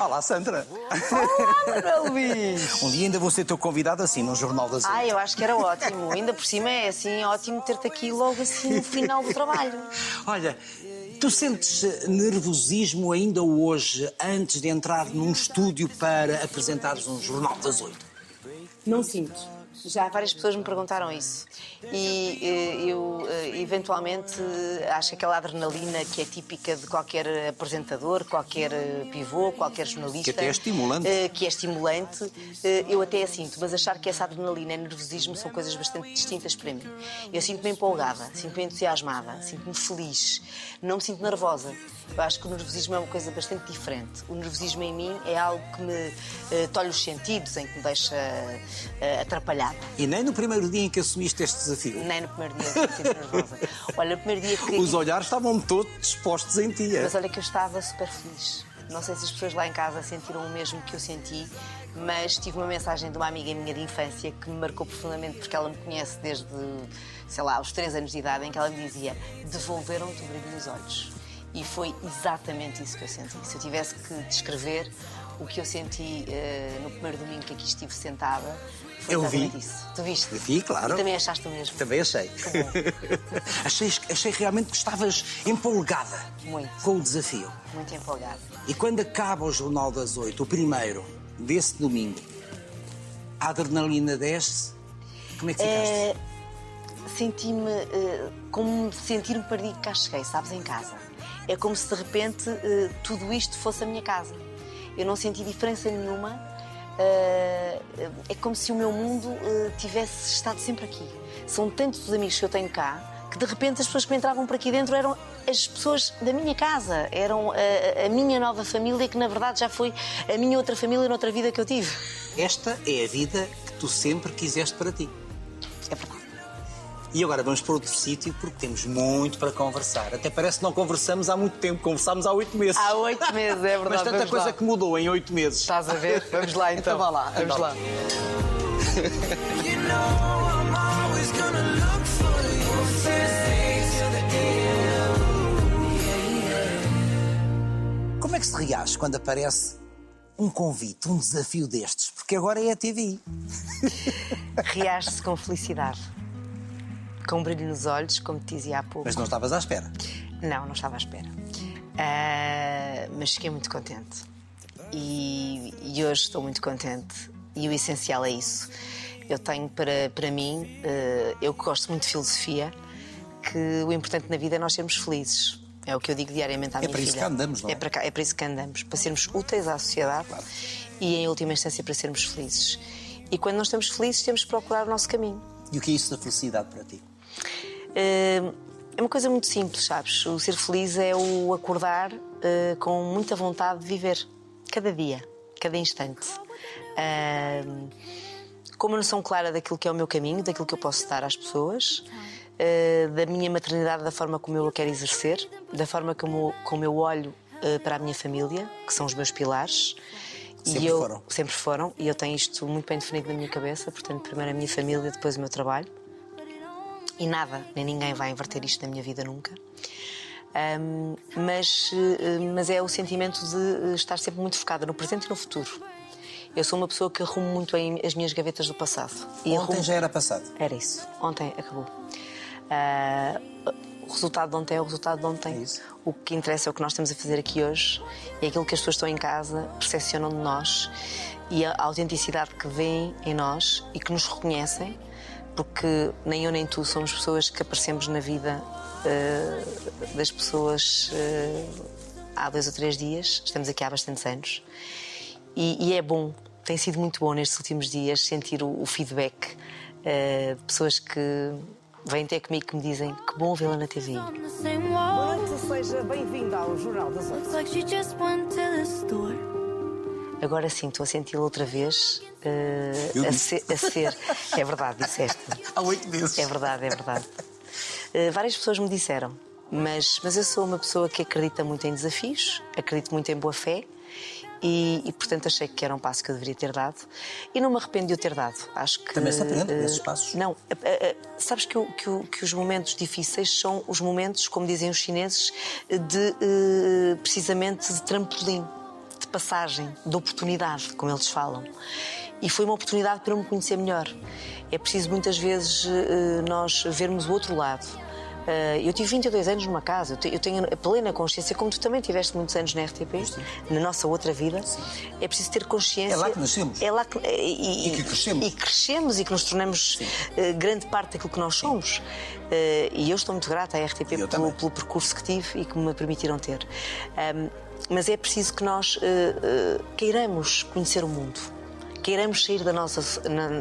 Olá, Sandra. Olá, Manuel Luís. Um dia ainda vou ser teu convidado assim, num Jornal das Oito. Ah, eu acho que era ótimo. Ainda por cima é assim, ótimo ter-te aqui logo assim no final do trabalho. Olha, tu sentes eh, nervosismo ainda hoje, antes de entrar num estúdio para apresentares um Jornal das Oito? Não sinto. Já várias pessoas me perguntaram isso. E eh, eu, eh, eventualmente, acho que aquela adrenalina que é típica de qualquer apresentador, qualquer eh, pivô, qualquer jornalista. Que até é estimulante. que é estimulante, eu até a sinto. Mas achar que essa adrenalina e nervosismo são coisas bastante distintas para mim. Eu sinto-me empolgada, sinto-me entusiasmada, sinto-me feliz. Não me sinto nervosa. Eu acho que o nervosismo é uma coisa bastante diferente. O nervosismo em mim é algo que me tolhe os sentidos, em que me deixa eh, E nem no primeiro dia em que assumiste este desafio. Nem no primeiro dia nervosa. Olha, no primeiro dia que. Os olhares estavam todos dispostos em ti. é? Mas olha que eu estava super feliz. Não sei se as pessoas lá em casa sentiram o mesmo que eu senti, mas tive uma mensagem de uma amiga minha de infância que me marcou profundamente porque ela me conhece desde, sei lá, aos 3 anos de idade, em que ela me dizia: devolveram-te o brilho nos olhos. E foi exatamente isso que eu senti. Se eu tivesse que descrever o que eu senti eh, no primeiro domingo que aqui estive sentada, foi Eu vi. isso. Tu viste? Vi, claro. E também achaste o mesmo? Também achei. achei. Achei realmente que estavas empolgada Muito. com o desafio. Muito empolgada. E quando acaba o Jornal das Oito, o primeiro, desse domingo, a adrenalina desce, como é que ficaste? É, Senti-me eh, como sentir um perdido que cá cheguei, sabes, em casa. É como se de repente eh, tudo isto fosse a minha casa. Eu não senti diferença nenhuma. Eh, é como se o meu mundo eh, tivesse estado sempre aqui. São tantos os amigos que eu tenho cá que de repente as pessoas que me entravam por aqui dentro eram as pessoas da minha casa, eram a, a minha nova família que na verdade já foi a minha outra família noutra vida que eu tive. Esta é a vida que tu sempre quiseste para ti. É verdade. E agora vamos para outro sítio porque temos muito para conversar. Até parece que não conversamos há muito tempo, conversámos há oito meses. Há oito meses, é verdade. Mas tanta vamos coisa lá. que mudou em oito meses. Estás a ver? Vamos lá então. Então vá lá, Vamos lá. Como é que se reage quando aparece um convite, um desafio destes? Porque agora é a TV. Reage-se com felicidade. Com um brilho nos olhos, como te dizia há pouco. Mas não estavas à espera. Não, não estava à espera. Ah, mas fiquei muito contente. E, e hoje estou muito contente. E o essencial é isso. Eu tenho para, para mim, eh, eu que gosto muito de filosofia, que o importante na vida é nós sermos felizes. É o que eu digo diariamente à minha para isso filha. que andamos, não é? É para, cá- é para isso que andamos. Para sermos úteis à sociedade e, em última instância, para sermos felizes. E quando nós estamos felizes, temos que procurar o nosso caminho. E o que é isso da felicidade para ti? Eh, É uma coisa muito simples, sabes? O ser feliz é o acordar eh, com muita vontade de viver. Cada dia, cada instante. Ah, com uma noção clara daquilo que é o meu caminho, daquilo que eu posso dar às pessoas, eh, da minha maternidade, da forma como eu a quero exercer, da forma como, como eu olho para a minha família, que são os meus pilares. Sempre e eu, foram. Sempre foram, e eu tenho isto muito bem definido na minha cabeça, portanto, primeiro a minha família, depois o meu trabalho e nada, nem ninguém vai inverter isto na minha vida nunca. Ahm, mas, eh, mas é o sentimento de eh, estar sempre muito focada no presente e no futuro. Eu sou uma pessoa que arrumo muito as minhas gavetas do passado. E Ontem arrumo- já era passado. Era isso. Ontem acabou. Ah, o resultado de ontem é o resultado de ontem. É isso. O que interessa é o que nós estamos a fazer aqui hoje e aquilo que as pessoas estão em casa percepcionam de nós e a autenticidade que veem em nós e que nos reconhecem, porque nem eu nem tu somos pessoas que aparecemos na vida ah, das pessoas ah, há dois ou três dias, estamos aqui há bastantes anos. E, e é bom, tem sido muito bom nestes últimos dias sentir o, o feedback eh, de pessoas que vêm ter comigo que me dizem que bom vê-la na TV. seja bem-vinda ao Jornal das Oito. Agora sim, estou a senti-la outra vez Eu a, ser, a ser. É verdade, disseste. Há oito meses. É verdade, é verdade. Eh, várias pessoas me disseram, mas, mas eu sou uma pessoa que acredita muito em desafios, acredito muito em boa fé e, e, portanto achei que era um passo que eu deveria ter dado e não me arrependo de o ter dado. Acho que Também se aprende eh, nesses passos. Não, eh, eh, sabes que, o- que o- que os momentos difíceis são os momentos, como dizem os chineses, de precisamente de trampolim. Passagem, de oportunidade, como eles falam. E foi uma oportunidade para me conhecer melhor. É preciso muitas vezes eh, nós vermos o outro lado. Eh, eu tive 22 anos numa casa, eu te- eu tenho a plena consciência, como tu também tiveste muitos anos na RTP, na nossa outra vida. É preciso ter consciência. É lá que nascemos. É lá que, e, E que crescemos. E crescemos e que nos tornamos eh, grande parte daquilo que nós somos. Eh, e eu estou muito grata à RTP pelo, pelo percurso que tive e que me permitiram ter. Mas é preciso que nós eh, eh, queiramos conhecer o mundo. Queiramos sair da nossa,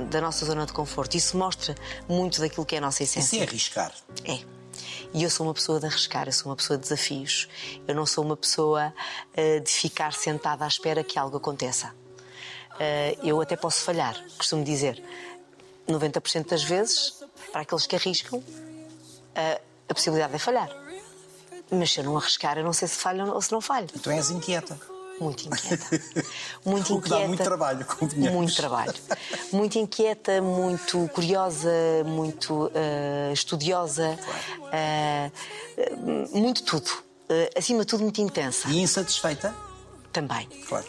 da nossa zona de conforto. Isso mostra muito daquilo que é a nossa Isso essência. é arriscar. É. E eu sou uma pessoa de arriscar, eu sou uma pessoa de desafios. Eu não sou uma pessoa eh, de ficar sentada à espera que algo aconteça. Eh, eu até posso falhar, costumo dizer. 90% das vezes, para aqueles que arriscam, eh, a possibilidade é falhar. Mas se eu não arriscar, eu não sei se falho ou se não falho. Tu és inquieta. Muito inquieta. Muito O que dá inquieta. muito trabalho, convenhamos. Muito trabalho. Muito inquieta, muito curiosa, muito eh, estudiosa, eh, muito tudo. Eh, acima de tudo, muito intensa E insatisfeita? também. Claro.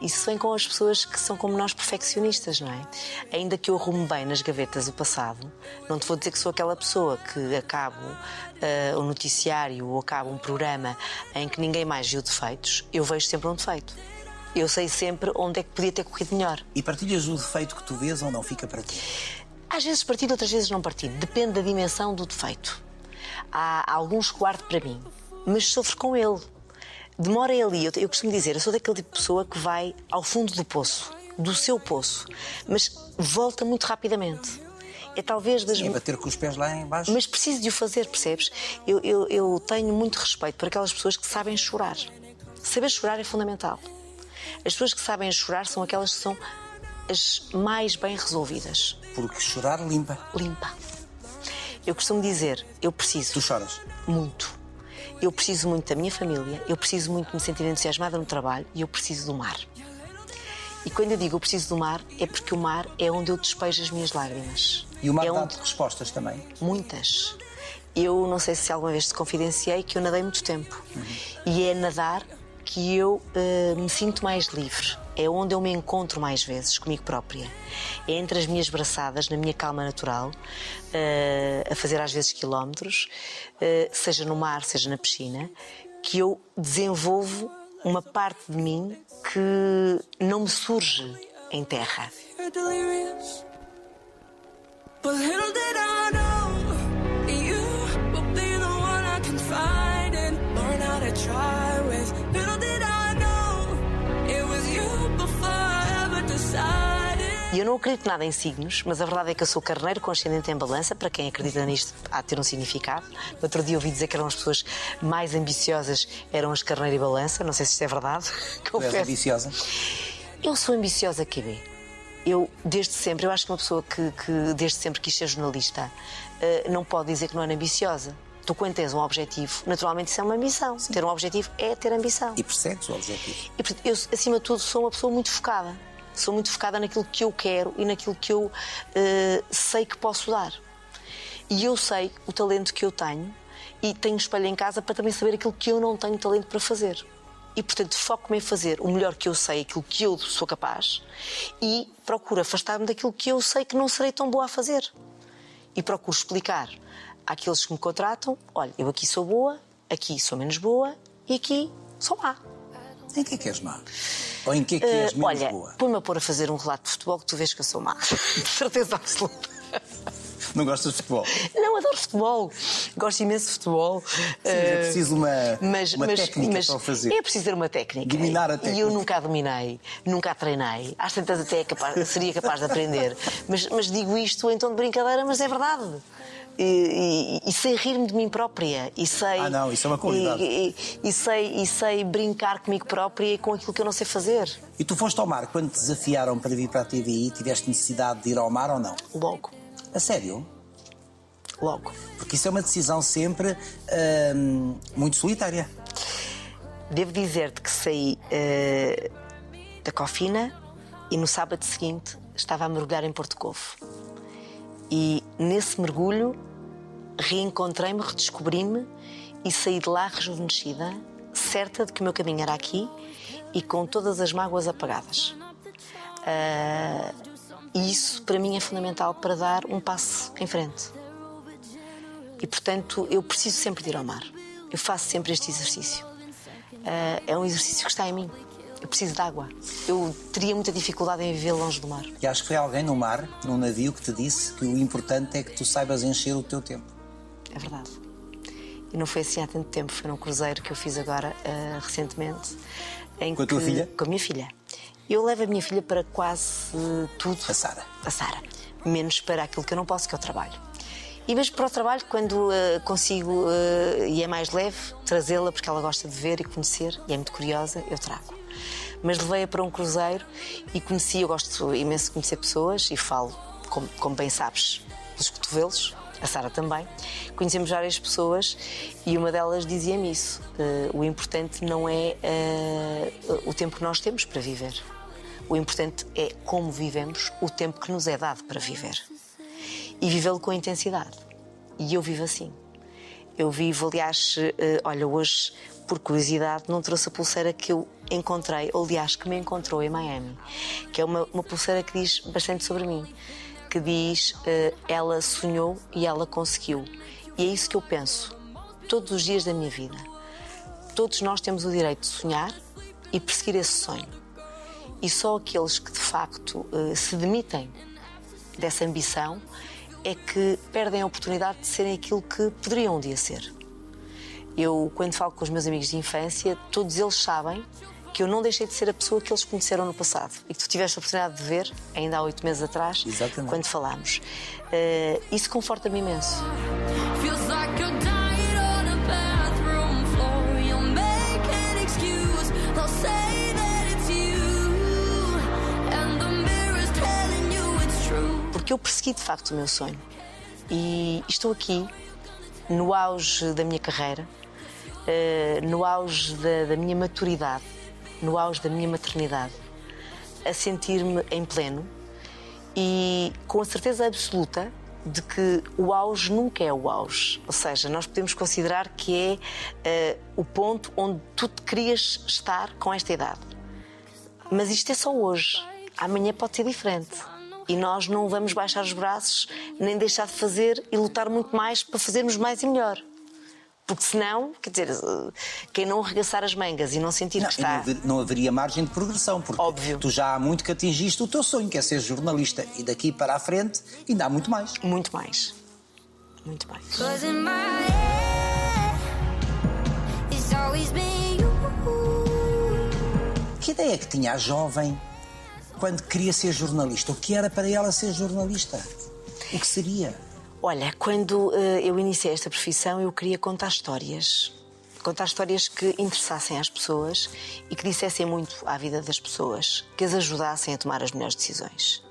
Isso vem com as pessoas que são como nós perfeccionistas, não é? Ainda que eu arrume bem nas gavetas o passado, não te vou dizer que sou aquela pessoa que acabo ah, um noticiário ou acabo um programa em que ninguém mais viu defeitos, eu vejo sempre um defeito. Eu sei sempre onde é que podia ter corrido melhor. E partilhas o defeito que tu vês ou não fica para ti? Às vezes partilho, outras vezes não partilho. Depende da dimensão do defeito. Há alguns que guardo para mim, mas sofro com ele. Demora ali. Eu, eu costumo dizer, eu sou daquele tipo de pessoa que vai ao fundo do poço, do seu poço, mas volta muito rapidamente. É talvez das. É bater com os pés lá em baixo? Mas preciso de o fazer, percebes? Eu, eu, eu tenho muito respeito por aquelas pessoas que sabem chorar. Saber chorar é fundamental. As pessoas que sabem chorar são aquelas que são as mais bem resolvidas Porque chorar limpa. limpa. Eu costumo dizer, eu preciso Tu choras. muito. Eu preciso muito da minha família, eu preciso muito de me sentir entusiasmada no trabalho e eu preciso do mar. E quando eu digo eu preciso do mar, é porque o mar é onde eu despejo as minhas lágrimas. E o mar é dá-te onde... respostas também. Muitas. Eu não sei se alguma vez te confidenciei que eu nadei muito tempo. E é nadar que eu eh, me sinto mais livre. É onde eu me encontro mais vezes comigo própria. É entre as minhas braçadas, na minha calma natural, eh, a fazer às vezes quilómetros, eh, seja no mar, seja na piscina, que eu desenvolvo uma parte de mim que não me surge em terra. E eu não acredito nada em signos, mas a verdade é que eu sou carneiro com ascendente em balança. Para quem acredita nisto, há de ter um significado. No outro dia ouvi dizer que eram as pessoas mais ambiciosas, eram as carneiro e balança. Não sei se isto é verdade. Tu és ambiciosa. Eu sou ambiciosa, QB. Eu, desde sempre, eu acho que uma pessoa que, que desde sempre quis ser jornalista eh, não pode dizer que não é ambiciosa. Tu, quando tens um objetivo, naturalmente isso é uma ambição. Ter um objetivo é ter ambição. E persegues o objetivo. E, eu, acima de tudo, sou uma pessoa muito focada. Sou muito focada naquilo que eu quero e naquilo que eu eh, sei que posso dar. E eu sei o talento que eu tenho e tenho espelho em casa para também saber aquilo que eu não tenho talento para fazer. E, portanto, foco-me em fazer o melhor que eu sei, aquilo que eu sou capaz, e procuro afastar-me daquilo que eu sei que não serei tão boa a fazer. E procuro explicar àqueles que me contratam: olha, eu aqui sou boa, aqui sou menos boa e aqui sou má. Em que é que és má? Ou em que é que és Eh, menos olha, boa? põe-me a pôr a fazer um relato de futebol que tu vês que eu sou má. de certeza absoluta. Não gostas de futebol? Não, adoro futebol. Gosto imenso de futebol. é Eh, preciso uma, uma técnica para o fazer. É preciso ter uma técnica. Dominar a E técnica. eu nunca a dominei, nunca a treinei. Às tantas até é capaz- seria capaz de aprender. Mas, mas digo isto em tom de brincadeira, mas é verdade. E, e- e sei rir-me de mim própria. E sei, Ah, não, isso é uma qualidade. E, e- sei, e sei brincar comigo própria e com aquilo que eu não sei fazer. E tu foste ao mar quando te desafiaram para vir para a TVI? Tiveste necessidade de ir ao mar ou não? Logo, A sério? logo. Porque isso é uma decisão sempre hum, muito solitária. Devo dizer-te que saí eh, da Cofina e no sábado seguinte estava a mergulhar em Porto Covo. E nesse mergulho reencontrei-me, redescobri-me e saí de lá rejuvenescida, certa de que o meu caminho era aqui e com todas as mágoas apagadas. Ah, e isso, para mim, é fundamental para dar um passo em frente. E, portanto, eu preciso sempre de ir ao mar. Eu faço sempre este exercício. Ah, é um exercício que está em mim. Eu preciso de água. Eu teria muita dificuldade em viver longe do mar. E acho que foi alguém no mar, num navio, que te disse que o importante é que tu saibas encher o teu tempo. É verdade. E não foi assim há tanto tempo, foi num cruzeiro que eu fiz agora, ah, recentemente. Em Com a tua que- filha? Com a minha filha. Eu levo a minha filha para quase tudo. A Sara. A Sara. Menos para aquilo que eu não posso, que é o trabalho. E mesmo para o trabalho, quando ah, consigo, ah, e é mais leve, trazê-la, porque ela gosta de ver e conhecer, e é muito curiosa, eu trago. Mas levei-a para um cruzeiro e conheci, eu gosto imenso de conhecer pessoas e falo, como, como bem sabes, pelos cotovelos, a Sara também. Conhecemos várias pessoas e uma delas dizia-me isso. eh, o importante não é eh, o tempo que nós temos para viver. O importante é como vivemos o tempo que nos é dado para viver. E vivê-lo com intensidade. E eu vivo assim. Eu vivo, aliás, eh, olha, hoje, por curiosidade, não trouxe a pulseira que eu encontrei, ou aliás, que me encontrou em Miami, que é uma, uma pulseira que diz bastante sobre mim, que diz eh, ela sonhou e ela conseguiu. E é isso que eu penso todos os dias da minha vida. Todos nós temos o direito de sonhar e perseguir esse sonho. E só aqueles que de facto eh, se demitem dessa ambição é que perdem a oportunidade de serem aquilo que poderiam um dia ser. Eu, quando falo com os meus amigos de infância, todos eles sabem que eu não deixei de ser a pessoa que eles conheceram no passado e que tu tiveste a oportunidade de ver, ainda há oito meses atrás, Exatamente. quando falámos. Eh, isso conforta-me imenso. Porque eu persegui de facto o meu sonho. E estou aqui, no auge da minha carreira, eh, no auge da, da minha maturidade, no auge da minha maternidade, a sentir-me em pleno e com a certeza absoluta de que o auge nunca é o auge. Ou seja, nós podemos considerar que é eh, o ponto onde tu te querias estar com esta idade. Mas isto é só hoje. Amanhã pode ser diferente. E nós não vamos baixar os braços, nem deixar de fazer e lutar muito mais para fazermos mais e melhor. Porque senão, quer dizer, quem não arregaçar as mangas e não sentir Não, que não, está. haver- não haveria margem de progressão, porque Óbvio. tu já há muito que atingiste o teu sonho, que é ser jornalista. E daqui para a frente ainda há muito mais. Muito mais. Muito mais. Que ideia que tinha a jovem quando queria ser jornalista? O que era para ela ser jornalista? O que seria? Olha, quando eh, eu iniciei esta profissão, eu queria contar histórias. Contar histórias que interessassem às pessoas e que dissessem muito à vida das pessoas, que as ajudassem a tomar as melhores decisões.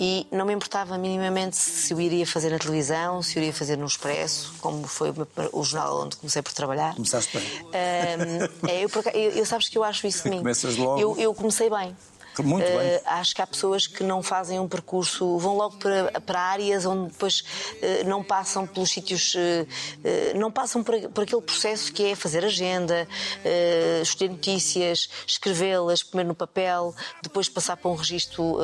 E não me importava minimamente se eu iria fazer na televisão, se eu iria fazer no Expresso, como foi o jornal onde comecei por trabalhar. Começaste bem. Ahm, é, eu, eu- eu sabes que eu acho isso de mim. Começas logo. Eu, eu comecei bem. Muito bem. Eh, acho que há pessoas que não fazem um percurso, vão logo para, para áreas onde depois eh, não passam pelos sítios, eh, não passam por, por aquele processo que é fazer agenda, escolher notícias, escrevê-las, pôr no papel, depois passar para um registro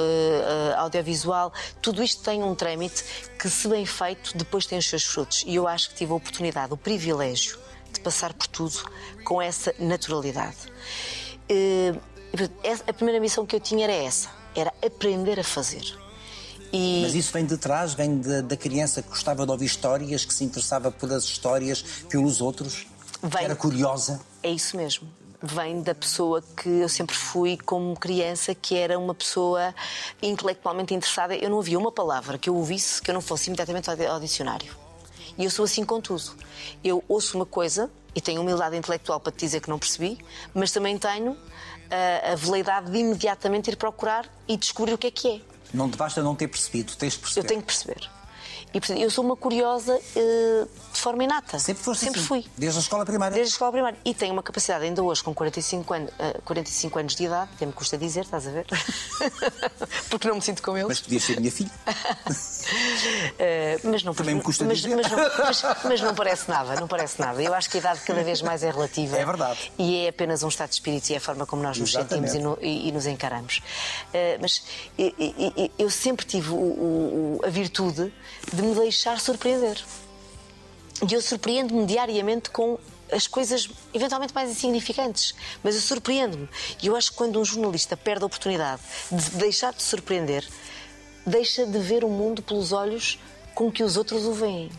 audiovisual. Tudo isto tem um trâmite que, se bem feito, depois tem os seus frutos. E eu acho que tive a oportunidade, o privilégio de passar por tudo com essa naturalidade. Eh, e, a primeira missão que eu tinha era essa, era aprender a fazer. E Mas isso vem de trás, vem de- da criança que gostava de ouvir histórias, que se interessava pelas histórias, pelos outros, Vem. era curiosa. é isso mesmo. Vem da pessoa que eu sempre fui como criança, que era uma pessoa intelectualmente interessada. Eu não havia uma palavra que eu ouvisse que eu não fosse imediatamente ao ao dicionário. E eu sou assim com tudo. Eu ouço uma coisa e tenho humildade intelectual para te dizer que não percebi, mas também tenho ah, a veleidade de imediatamente ir procurar e descobrir o que é que é. Não te basta não ter percebido, tens de perceber. Eu tenho que perceber. E portanto, eu sou uma curiosa eh, de forma inata. Sempre foste Sempre assim, fui. Desde a escola primária. Desde a escola primária. E tenho uma capacidade, ainda hoje, com 45 anos, eh, 45 anos de idade, até me custa dizer, estás a ver? Porque não me sinto com eles. Mas podias ser minha filha. Eh, mas não Também me custa mas, dizer. mas não, mas- mas não parece nada, não parece nada. Eu acho que a idade cada vez mais é relativa. É verdade. E é apenas um estado de espírito e é a forma como nós nos Exatamente. sentimos e, no- e- e nos encaramos. Eh, mas eu sempre tive o- o- a virtude de me deixar surpreender. E eu surpreendo-me diariamente com as coisas eventualmente mais insignificantes, mas eu surpreendo-me. E eu acho que quando um jornalista perde a oportunidade de deixar de surpreender, deixa de ver o mundo pelos olhos com que os outros o veem.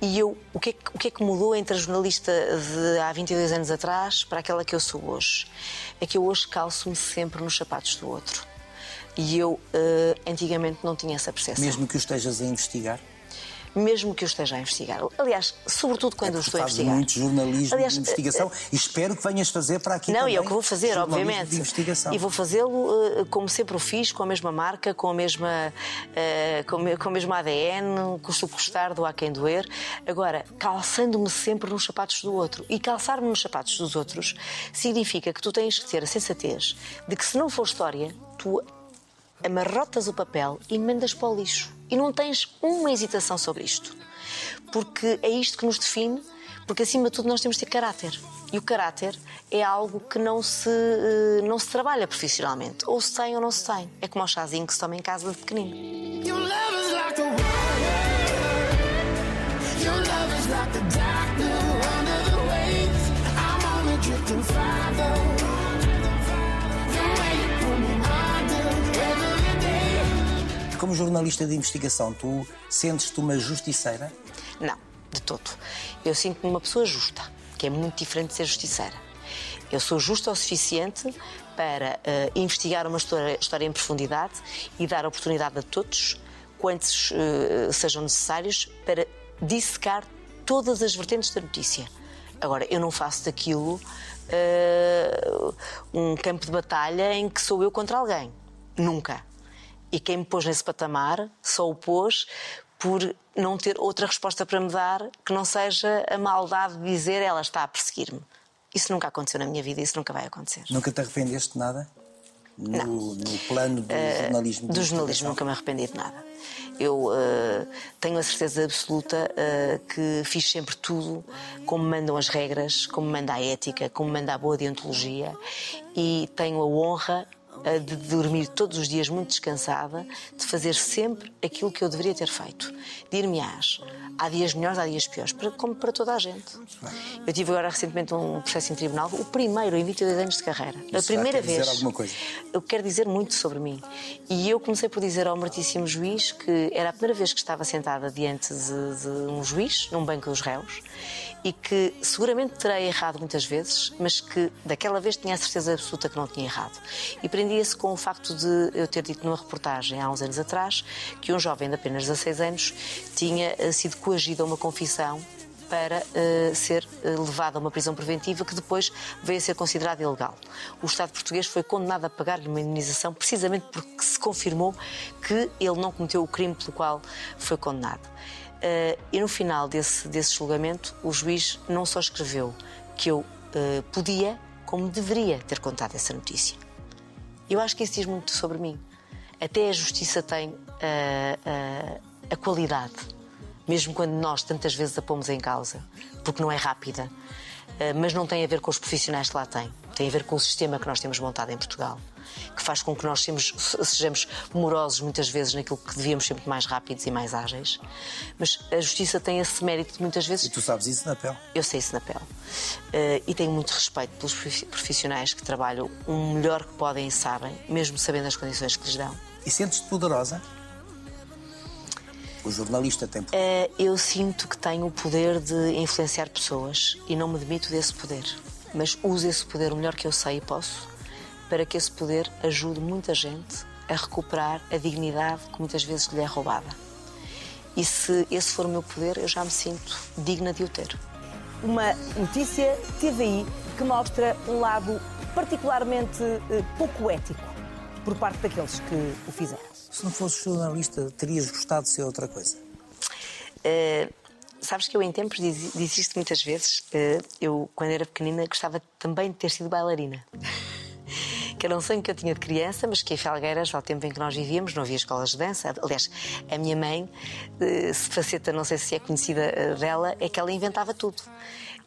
E eu, o que, é o que é que mudou entre a jornalista de há 22 anos atrás para aquela que eu sou hoje? É que eu hoje calço-me sempre nos sapatos do outro. E eu, eh, antigamente, não tinha essa percepção. Mesmo que o estejas a investigar. Mesmo que eu esteja a investigar. Aliás, sobretudo quando eu Tu estou a investigar. muito jornalismo Aliás, de investigação e espero que venhas fazer para aqui Não, também e é o que vou fazer, obviamente. E vou fazê-lo eh, como sempre o fiz, com a mesma marca, com a mesma, eh, com, com o mesmo ADN, custo custar, do a quem doer. Agora, calçando-me sempre nos sapatos do outro. E calçar-me nos sapatos dos outros significa que tu tens que ter a sensatez de que se não for história, tu amarrotas o papel e mandas para o lixo. E não tens uma hesitação sobre isto. Porque é isto que nos define, porque acima de tudo nós temos de ter caráter. E o caráter é algo que não se, eh, não se trabalha profissionalmente. Ou se tem ou não se tem. É como o chazinho que se toma em casa de pequenino. Como jornalista de investigação, tu sentes-te uma justiceira? Não, de todo. Eu sinto-me uma pessoa justa, que é muito diferente de ser justiceira. Eu sou justa o suficiente para eh, investigar uma história, história em profundidade e dar oportunidade a todos, quantos eh, sejam necessários, para dissecar todas as vertentes da notícia. Agora, eu não faço daquilo eh, um campo de batalha em que sou eu contra alguém. Nunca. E quem me pôs nesse patamar só o pôs por não ter outra resposta para me dar que não seja a maldade de dizer ela está a perseguir-me. Isso nunca aconteceu na minha vida, isso nunca vai acontecer. Nunca te arrependeste de nada? No, no plano do jornalismo? de Do jornalismo nunca me arrependi de nada. Eu eh, tenho a certeza absoluta eh, que fiz sempre tudo como mandam as regras, como manda a ética, como manda a boa deontologia e tenho a honra eh, de dormir todos os dias muito descansada, de fazer sempre aquilo que eu deveria ter feito. Dir-me-ás, há dias melhores, há dias piores, como para toda a gente. Eu tive agora recentemente um processo em tribunal, o primeiro em 22 anos de carreira. a Isso já primeira quer dizer vez. alguma coisa. Eu quero dizer muito sobre mim. E eu comecei por dizer ao Martíssimo Juiz que era a primeira vez que estava sentada diante de, de um juiz, num banco dos réus, e que seguramente terei errado muitas vezes, mas que daquela vez tinha a certeza absoluta que não tinha errado. E prendia-se com o facto de eu ter dito numa reportagem há uns anos atrás que um jovem de apenas 16 anos tinha eh, sido coagido a uma confissão para eh, ser eh, levado a uma prisão preventiva que depois veio a ser considerada ilegal. O Estado português foi condenado a pagar-lhe uma indenização precisamente porque se confirmou que ele não cometeu o crime pelo qual foi condenado. Eh, e no final desse, desse julgamento, o juiz não só escreveu que eu podia, como deveria ter contado essa notícia. Eu acho que isso diz muito sobre mim. Até a justiça tem ah, ah, a qualidade, mesmo quando nós tantas vezes a pomos em causa, porque não é rápida, ah, mas não tem a ver com os profissionais que lá têm. Tem a ver com o sistema que nós temos montado em Portugal, que faz com que nós sejamos, sejamos morosos muitas vezes naquilo que devíamos ser muito mais rápidos e mais ágeis. Mas a justiça tem esse mérito de muitas vezes E tu sabes isso na pele. eu sei isso na pele. Eh, e tenho muito respeito pelos profi- profissionais que trabalham o melhor que podem e sabem, mesmo sabendo as condições que lhes dão. E sentes-te poderosa? O jornalista tem poder. Eh, eu sinto que tenho o poder de influenciar pessoas e não me demito desse poder. Mas uso esse poder o melhor que eu sei e posso para que esse poder ajude muita gente a recuperar a dignidade que muitas vezes lhe é roubada. E se esse for o meu poder, eu já me sinto digna de o ter. Uma notícia TVI que mostra um lado particularmente eh, pouco ético por parte daqueles que o fizeram. Se não fosses jornalista, terias gostado de ser outra coisa? Uh, sabes que eu em tempos diz, disse isto muitas vezes. Uh, eu, quando era pequenina, gostava também de ter sido bailarina. que era um sonho que eu tinha de criança, mas que em Felgueiras, ao tempo em que nós vivíamos, não havia escolas de dança. Aliás, a minha mãe, eh, se faceta, não sei se é conhecida eh, dela, é que ela inventava tudo.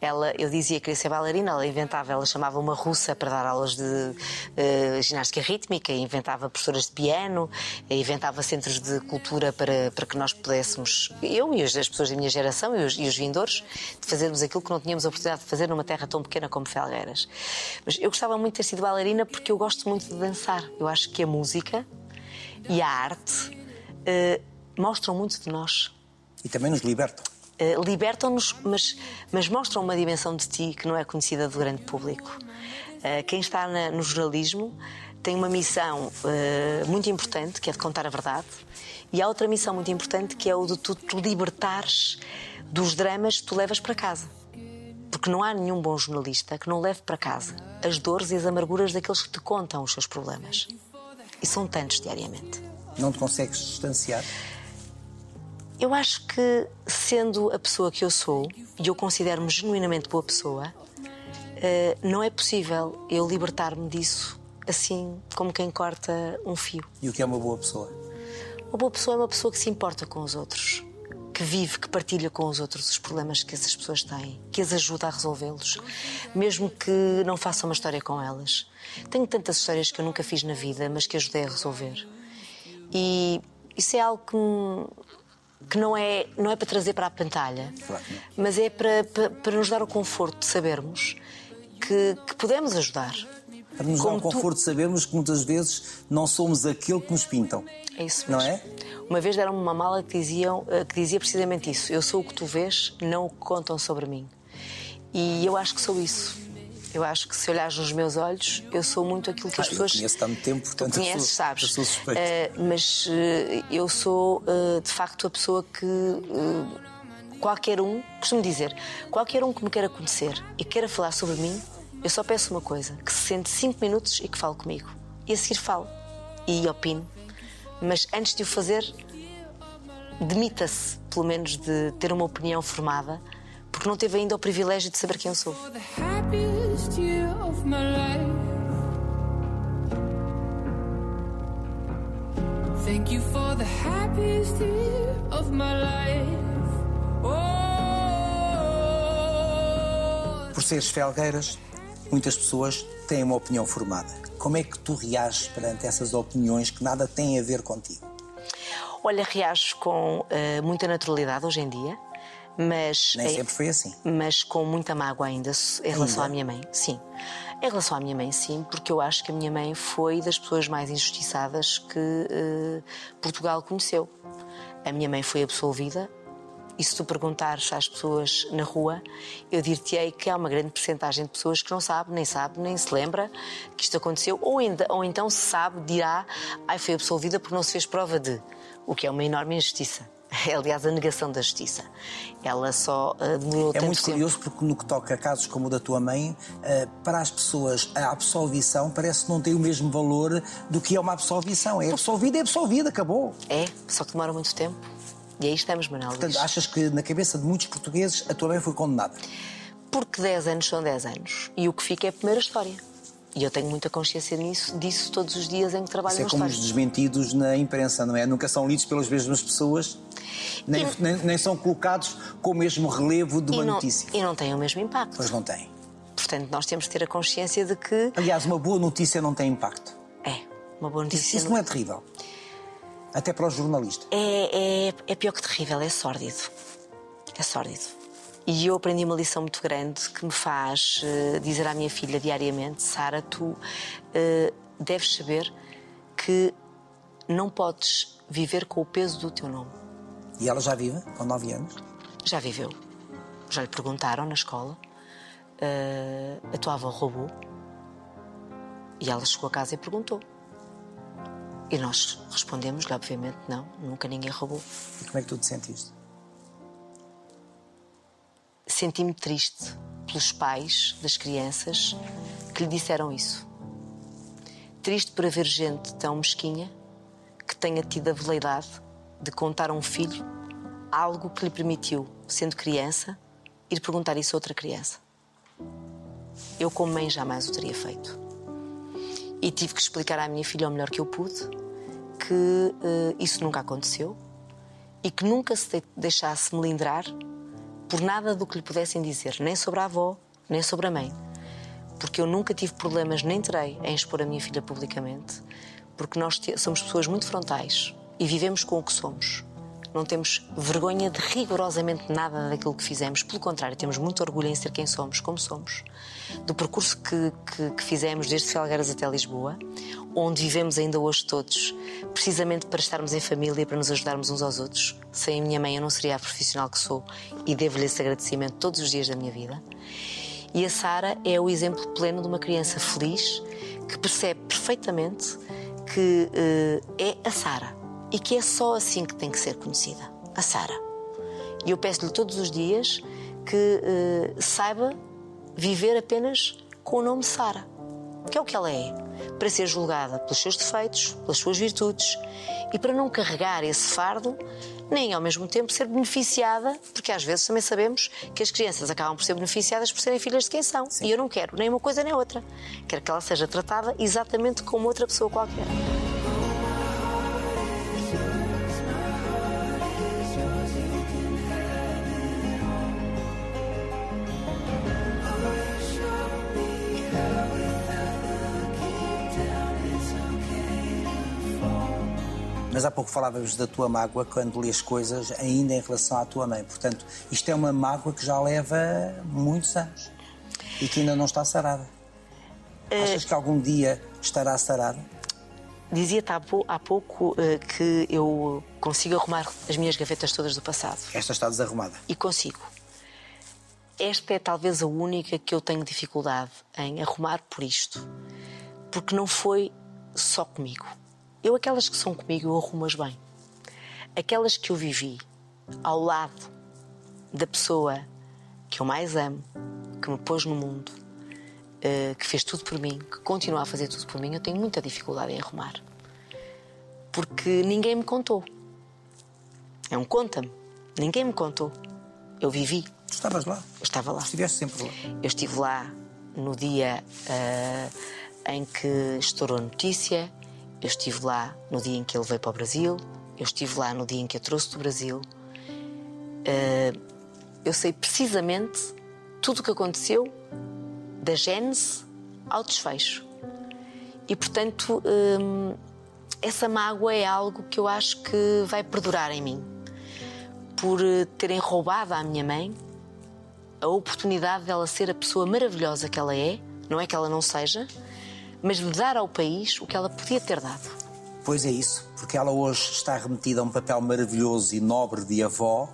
Ela, eu dizia que queria ser bailarina, ela inventava, ela chamava uma russa para dar aulas de uh, ginástica rítmica, inventava professoras de piano, inventava centros de cultura para, para que nós pudéssemos, eu e as, as pessoas da minha geração e os, e os vindores, de fazermos aquilo que não tínhamos a oportunidade de fazer numa terra tão pequena como Felgueiras. Mas eu gostava muito de ter sido bailarina porque eu gosto muito de dançar. Eu acho que a música e a arte uh, mostram muito de nós. E também nos libertam. Uh, libertam-nos, mas, mas mostram uma dimensão de ti que não é conhecida do grande público. Uh, quem está na, no jornalismo tem uma missão uh, muito importante, que é de contar a verdade, e há outra missão muito importante, que é o de tu te libertares dos dramas que tu levas para casa. Porque não há nenhum bom jornalista que não leve para casa as dores e as amarguras daqueles que te contam os seus problemas. E são tantos diariamente. Não te consegues distanciar? Eu acho que, sendo a pessoa que eu sou, e eu considero-me genuinamente boa pessoa, eh, não é possível eu libertar-me disso assim como quem corta um fio. E o que é uma boa pessoa? Uma boa pessoa é uma pessoa que se importa com os outros, que vive, que partilha com os outros os problemas que essas pessoas têm, que as ajuda a resolvê-los, mesmo que não faça uma história com elas. Tenho tantas histórias que eu nunca fiz na vida, mas que ajudei a resolver. E isso é algo que me que não é, não é para trazer para a pantalha, mas é para, para, para nos dar o conforto de sabermos que, que podemos ajudar. Para nos Como dar o tu- conforto de sabermos que muitas vezes não somos aquilo que nos pintam. É isso Não mesmo. é? Uma vez deram-me uma mala que, diziam, eh, que dizia precisamente isso: Eu sou o que tu vês, não o que contam sobre mim. E eu acho que sou isso. Eu acho que se olhares nos meus olhos, eu sou muito aquilo que Ah, as eu pessoas. conheço-te há muito tempo, portanto, tu eu conheces, sou- sabes. eu sou. Eh, mas eh, eu sou, eh, de facto, a pessoa que. qualquer um, costumo dizer, qualquer um que me queira conhecer e queira falar sobre mim, eu só peço uma coisa: que se sente cinco minutos e que fale comigo. E a seguir falo. E opino. Mas antes de o fazer, demita-se, pelo menos, de ter uma opinião formada, porque não teve ainda o privilégio de saber quem eu sou. Thank you for the happiest year of my life. Oh, Por seres felgueiras, muitas pessoas têm uma opinião formada. Como é que tu reages perante essas opiniões que nada têm a ver contigo? Olha, reajo com eh, muita naturalidade hoje em dia, mas. Nem eh, sempre foi assim. mas com muita mágoa ainda em relação Ainda? à minha mãe, sim. Em relação à minha mãe, sim, porque eu acho que a minha mãe foi das pessoas mais injustiçadas que eh, Portugal conheceu. A minha mãe foi absolvida. E se tu perguntares às pessoas na rua, eu dir-te-ei que há uma grande percentagem de pessoas que não sabe, nem sabe, nem se lembra que isto aconteceu, ou, ainda, ou então se sabe, dirá, ai, foi absolvida porque não se fez prova de. O que é uma enorme injustiça. É, aliás, a negação da justiça. Ela só eh, demorou É muito tempo. curioso porque no que toca a casos como o da tua mãe, eh, para as pessoas a absolvição parece que não tem o mesmo valor do que é uma absolvição. É absolvida, é absolvida, acabou. É, só que demora muito tempo. E aí estamos, Manuel Portanto, Luís. achas que na cabeça de muitos portugueses a tua mãe foi condenada? Porque 10 anos são 10 anos. E o que fica é a primeira história. E eu tenho muita consciência nisso, disso todos os dias em que trabalho Isso é como os história. desmentidos na imprensa, não é? Nunca são lidos pelas mesmas pessoas, nem, nem- nem são colocados com o mesmo relevo de uma e, não, notícia. e não tem o mesmo impacto. Pois não tem. Portanto, nós temos de ter a consciência de que Aliás, uma boa notícia não tem impacto. é uma boa Isso, notícia. isso não é terrível. Até para o jornalista. é, é, é pior que terrível, é sórdido. É sórdido. E eu aprendi uma lição muito grande que me faz eh, dizer à minha filha diariamente: Sara, tu eh, deves saber que não podes viver com o peso do teu nome. E ela já vive, com 9 anos. Já viveu. Já lhe perguntaram na escola: eh, A tua avó roubou? E ela chegou a casa e perguntou. E nós respondemos-lhe, obviamente, não, nunca ninguém roubou. E como é que tu te sentiste? Senti-me triste pelos pais das crianças que lhe disseram isso. Triste por haver gente tão mesquinha que tenha tido a veleidade de contar a um filho algo que lhe permitiu, sendo criança, ir perguntar isso a outra criança. Eu, como mãe, jamais o teria feito. E tive que explicar à minha filha o melhor que eu pude que eh, isso nunca aconteceu e que nunca se de- deixasse melindrar por nada do que lhe pudessem dizer, nem sobre a avó, nem sobre a mãe. Porque eu nunca tive problemas, nem terei, em expor a minha filha publicamente, porque nós somos pessoas muito frontais e vivemos com o que somos. Não temos vergonha de rigorosamente nada daquilo que fizemos. Pelo contrário, temos muito orgulho em ser quem somos, como somos. Do percurso que, que- que fizemos desde Felgueiras até Lisboa, onde vivemos ainda hoje todos, precisamente para estarmos em família e para nos ajudarmos uns aos outros. Sem a minha mãe eu não seria a profissional que sou e devo-lhe esse agradecimento todos os dias da minha vida. E a Sara é o exemplo pleno de uma criança feliz que percebe perfeitamente que eh, é a Sara e que é só assim que tem que ser conhecida a Sara. E eu peço-lhe todos os dias que eh, saiba viver apenas com o nome Sara, que é o que ela é, para ser julgada pelos seus defeitos, pelas suas virtudes e para não carregar esse fardo, nem ao mesmo tempo ser beneficiada, porque às vezes também sabemos que as crianças acabam por ser beneficiadas por serem filhas de quem são. E eu não quero nem uma coisa nem outra. Quero que ela seja tratada exatamente como outra pessoa qualquer. Mas há pouco falávamos da tua mágoa quando lias coisas ainda em relação à tua mãe. Portanto, isto é uma mágoa que já leva muitos anos e que ainda não está sarada. Achas que algum dia estará sarada? Dizia-te há pouco eh, que eu consigo arrumar as minhas gavetas todas do passado. Esta está desarrumada. E consigo. Esta é talvez a única que eu tenho dificuldade em arrumar por isto. Porque não foi só comigo. Eu, aquelas que são comigo, eu arrumo-as bem. Aquelas que eu vivi ao lado da pessoa que eu mais amo, que me pôs no mundo, eh, que fez tudo por mim, que continua a fazer tudo por mim, eu tenho muita dificuldade em arrumar. Porque ninguém me contou. É um conta-me. Ninguém me contou. Eu vivi. Estavas lá. Eu estava lá. Estiveste sempre lá. Eu estive lá no dia ah, em que estourou a notícia, eu estive lá no dia em que ele veio para o Brasil, eu estive lá no dia em que eu trouxe do Brasil. Ah, eu sei precisamente tudo o que aconteceu, da gênese ao desfecho. E portanto, hum, essa mágoa é algo que eu acho que vai perdurar em mim. Por eh, terem roubado à minha mãe a oportunidade dela ser a pessoa maravilhosa que ela é, não é que ela não seja, mas de dar ao país o que ela podia ter dado. Pois é isso, porque ela hoje está remetida a um papel maravilhoso e nobre de avó,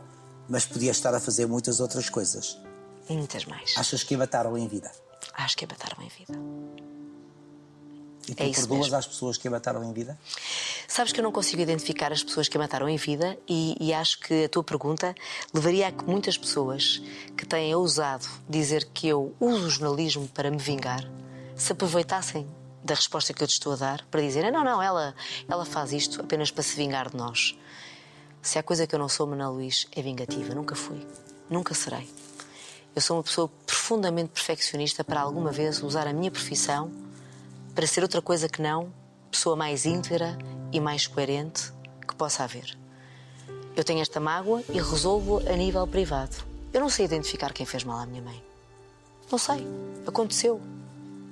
mas podia estar a fazer muitas outras coisas. E muitas mais. Achas que a mataram em vida? Acho que a mataram em vida. E tu É perdoas às pessoas que a mataram em vida? Sabes que eu não consigo identificar as pessoas que a mataram em vida e, e acho que a tua pergunta levaria a que muitas pessoas que têm ousado dizer que eu uso o jornalismo para me vingar se aproveitassem da resposta que eu te estou a dar para dizer não, não, ela, ela faz isto apenas para se vingar de nós. Se há coisa que eu não sou, Manuel Luís, é vingativa. Nunca fui. Nunca serei. Eu sou uma pessoa profundamente perfeccionista para alguma vez usar a minha profissão para ser outra coisa que não pessoa mais íntegra e mais coerente que possa haver. Eu tenho esta mágoa e resolvo a nível privado. Eu não sei identificar quem fez mal à minha mãe. Não sei. Aconteceu.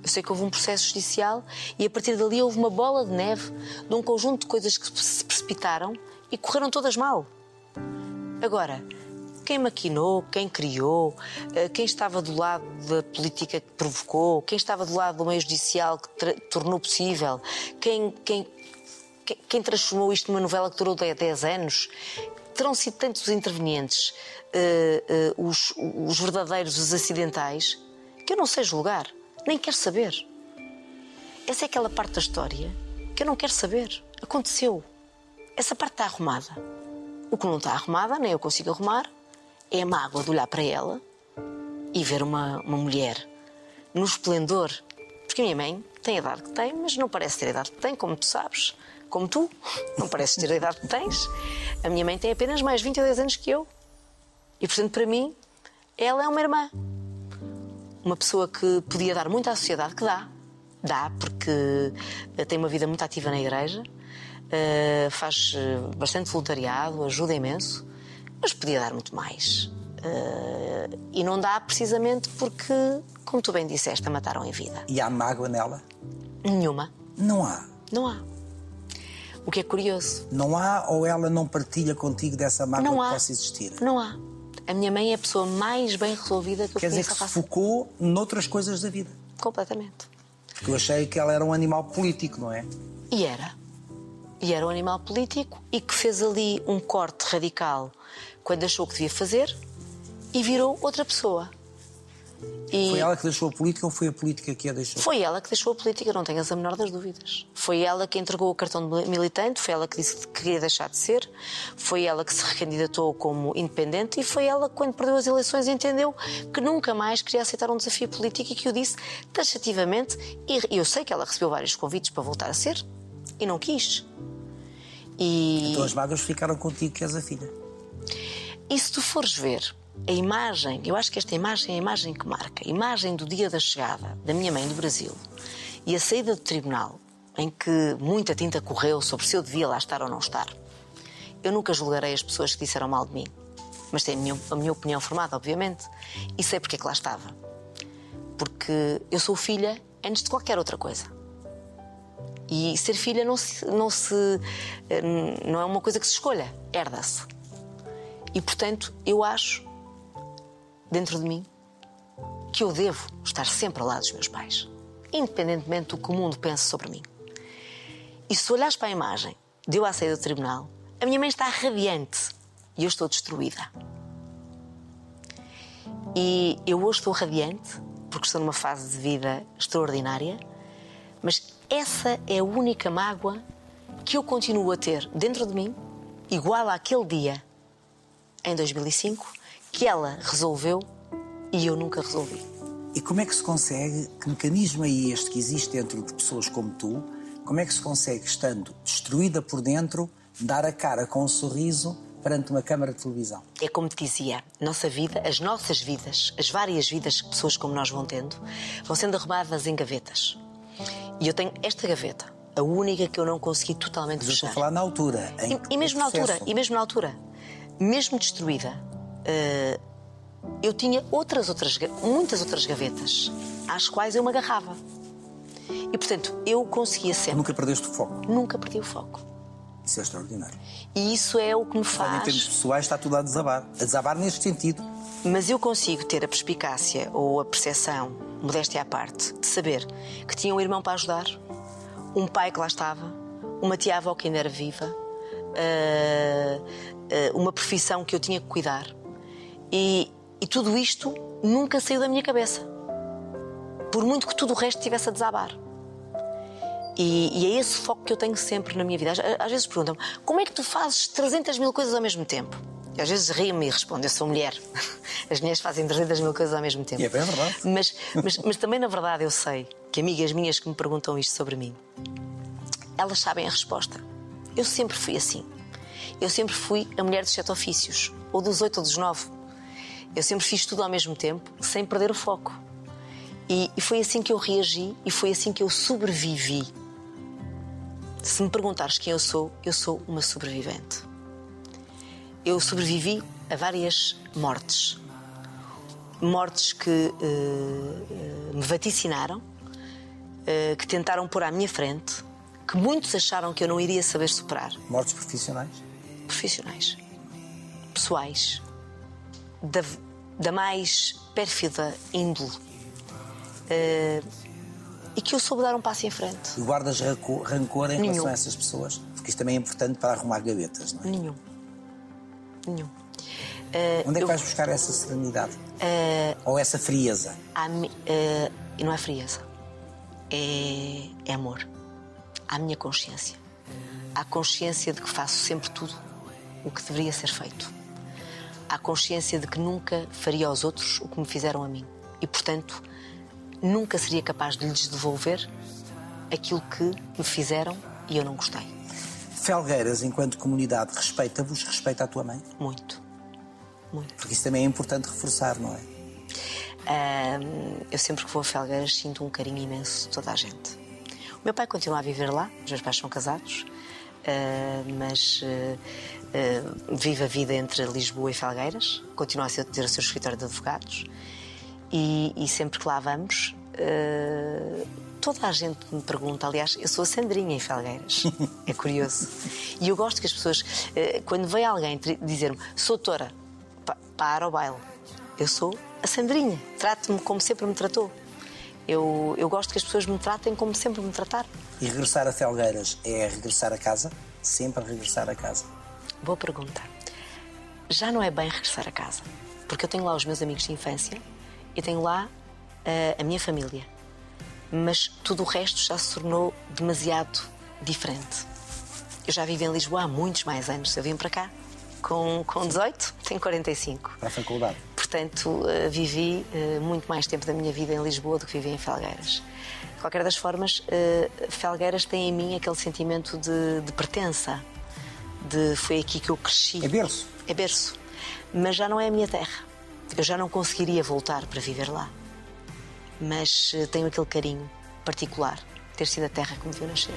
Eu sei que houve um processo judicial e a partir dali houve uma bola de neve de um conjunto de coisas que se precipitaram e correram todas mal. Agora, quem maquinou, quem criou, eh, quem estava do lado da política que provocou, quem estava do lado do meio judicial que tornou possível, quem, quem, quem- transformou isto numa novela que durou 10 anos, terão sido tantos os intervenientes, eh, eh, os, os verdadeiros, os acidentais, que eu não sei julgar, nem quero saber. Essa é aquela parte da história que eu não quero saber. Aconteceu. Essa parte está arrumada. O que não está arrumada, nem eu consigo arrumar, é a mágoa de olhar para ela e ver uma, uma mulher no esplendor. Porque a minha mãe tem a idade que tem, mas não parece ter a idade que tem, como tu sabes. Como tu, não pareces ter a idade que tens. A minha mãe tem apenas mais 22 anos que eu. E, portanto, para mim, ela é uma irmã. Uma pessoa que podia dar muito à sociedade, que dá. Dá, porque eh, tem uma vida muito ativa na igreja, eh, faz eh, bastante voluntariado, ajuda imenso, mas podia dar muito mais. E não dá precisamente porque, como tu bem disseste, a mataram em vida. E há mágoa nela? Nenhuma. Não há. Não há. O que é curioso. Não há ou ela não partilha contigo dessa mágoa Não que há. possa existir? Não há. A minha mãe é a pessoa mais bem resolvida que eu Quer dizer que se face. focou noutras coisas da vida. Completamente. Porque eu achei que ela era um animal político, não é? E era. E era um animal político e que fez ali um corte radical quando achou que devia fazer e virou outra pessoa. E Foi ela que deixou a política ou foi a política que a deixou? foi ela que deixou a política, não tenhas a menor das dúvidas. Foi ela que entregou o cartão de militante, foi ela que disse que queria deixar de ser, foi ela que se recandidatou como independente e foi ela que, quando perdeu as eleições, entendeu que nunca mais queria aceitar um desafio político e que o disse taxativamente. E eu sei que ela recebeu vários convites para voltar a ser e não quis. E... Então as mágoas ficaram contigo, que és a filha. E se tu fores ver a imagem, eu acho que esta imagem é a imagem que marca, a imagem do dia da chegada da minha mãe do Brasil e a saída do tribunal, em que muita tinta correu sobre se eu devia lá estar ou não estar. Eu nunca julgarei as pessoas que disseram mal de mim, mas tenho a minha, a minha opinião formada, obviamente, e sei porque é que lá estava. Porque eu sou filha antes de qualquer outra coisa. E ser filha não se, não se eh, não é uma coisa que se escolha, herda-se. E portanto, eu acho dentro de mim que eu devo estar sempre ao lado dos meus pais, independentemente do que o mundo pense sobre mim. E se olhares para a imagem de eu à saída do tribunal, a minha mãe está radiante e eu estou destruída. E eu hoje estou radiante porque estou numa fase de vida extraordinária, mas essa é a única mágoa que eu continuo a ter dentro de mim, igual àquele dia em 2005 que ela resolveu e eu nunca resolvi. E como é que se consegue, que mecanismo é este que existe dentro de pessoas como tu, como é que se consegue, estando destruída por dentro, dar a cara com um sorriso perante uma câmara de televisão? É como te dizia, nossa vida, as nossas vidas, as várias vidas que pessoas como nós vão tendo, vão sendo arrumadas em gavetas. E eu tenho esta gaveta, a única que eu não consegui totalmente Mas eu estou fechar. a falar na altura. E, e mesmo o na altura, processo- e mesmo na altura, mesmo destruída, eh, eu tinha outras, outras, muitas outras gavetas às quais eu me agarrava. E portanto, eu conseguia sempre, Nunca perdeste o foco. nunca perdi o foco. Isso é extraordinário. E isso é o que me Em termos faz. pessoais está tudo a desabar. A desabar neste sentido. Mas eu consigo ter a perspicácia ou a percepção, modéstia à parte, de saber que tinha um irmão para ajudar, um pai que lá estava, uma tia-avó que ainda era viva, ah, ah, uma profissão que eu tinha que cuidar. E, e tudo isto nunca saiu da minha cabeça. Por muito que tudo o resto estivesse a desabar. E, e é esse foco que eu tenho sempre na minha vida. Às, às vezes perguntam-me como é que tu fazes 300 mil coisas ao mesmo tempo? E às vezes rio-me e respondo: eu sou mulher. As mulheres fazem 300 mil coisas ao mesmo tempo. E é bem verdade. Mas, mas, mas também, na verdade, eu sei que amigas minhas que me perguntam isto sobre mim, elas sabem a resposta. Eu sempre fui assim. Eu sempre fui a mulher dos sete ofícios, ou dos oito ou dos nove. Eu sempre fiz tudo ao mesmo tempo, sem perder o foco. E, e foi assim que eu reagi e foi assim que eu sobrevivi. Se me perguntares quem eu sou, eu sou uma sobrevivente. Eu sobrevivi a várias mortes. Mortes que eh, me vaticinaram, eh, que tentaram pôr à minha frente, que muitos acharam que eu não iria saber superar. Mortes profissionais. Profissionais, pessoais, da, da mais pérfida índole. Eh, e que eu soube dar um passo em frente. E guardas rancor, em Nenhum. relação a essas pessoas? Porque isto também é importante para arrumar gavetas, não é? Nenhum. Nenhum. Eh, Onde é que eu- vais buscar essa serenidade? eh, Ou essa frieza? há e não é frieza, é, é amor. À minha consciência. À consciência de que faço sempre tudo o que deveria ser feito. À consciência de que nunca faria aos outros o que me fizeram a mim. E, portanto, nunca seria capaz de lhes devolver aquilo que me fizeram e eu não gostei. Felgueiras, enquanto comunidade, respeita-vos, respeita a tua mãe? Muito. Muito. Porque isso também é importante reforçar, não é? Eu sempre que vou a Felgueiras sinto um carinho imenso de toda a gente. Meu pai continua a viver lá, os meus pais são casados, mas eh, eh, vive a vida entre Lisboa e Felgueiras, continua a ser- ter o seu escritório de advogados. E, e sempre que lá vamos, toda a gente me pergunta, aliás, eu sou a Sandrinha em Felgueiras, é curioso. E eu gosto que as pessoas, quando vem alguém dizer-me, sou doutora, pa- para o baile, eu sou a Sandrinha, trate-me como sempre me tratou. Eu, eu gosto que as pessoas me tratem como sempre me trataram. E regressar a Felgueiras é regressar a casa? Sempre regressar a casa. Boa pergunta. Já não é bem regressar a casa, porque eu tenho lá os meus amigos de infância e tenho lá eh, a minha família. Mas tudo o resto já se tornou demasiado diferente. Eu já vivo em Lisboa há muitos mais anos. Eu vim para cá com, com 18, tenho 45. Para a faculdade. Portanto, eh, vivi eh, muito mais tempo da minha vida em Lisboa do que vivi em Felgueiras. De qualquer das formas, eh, Felgueiras tem em mim aquele sentimento de, de pertença. De foi aqui que eu cresci. É berço. É berço. Mas já não é a minha terra. Eu já não conseguiria voltar para viver lá. Mas tenho aquele carinho particular ter sido a terra que me viu nascer.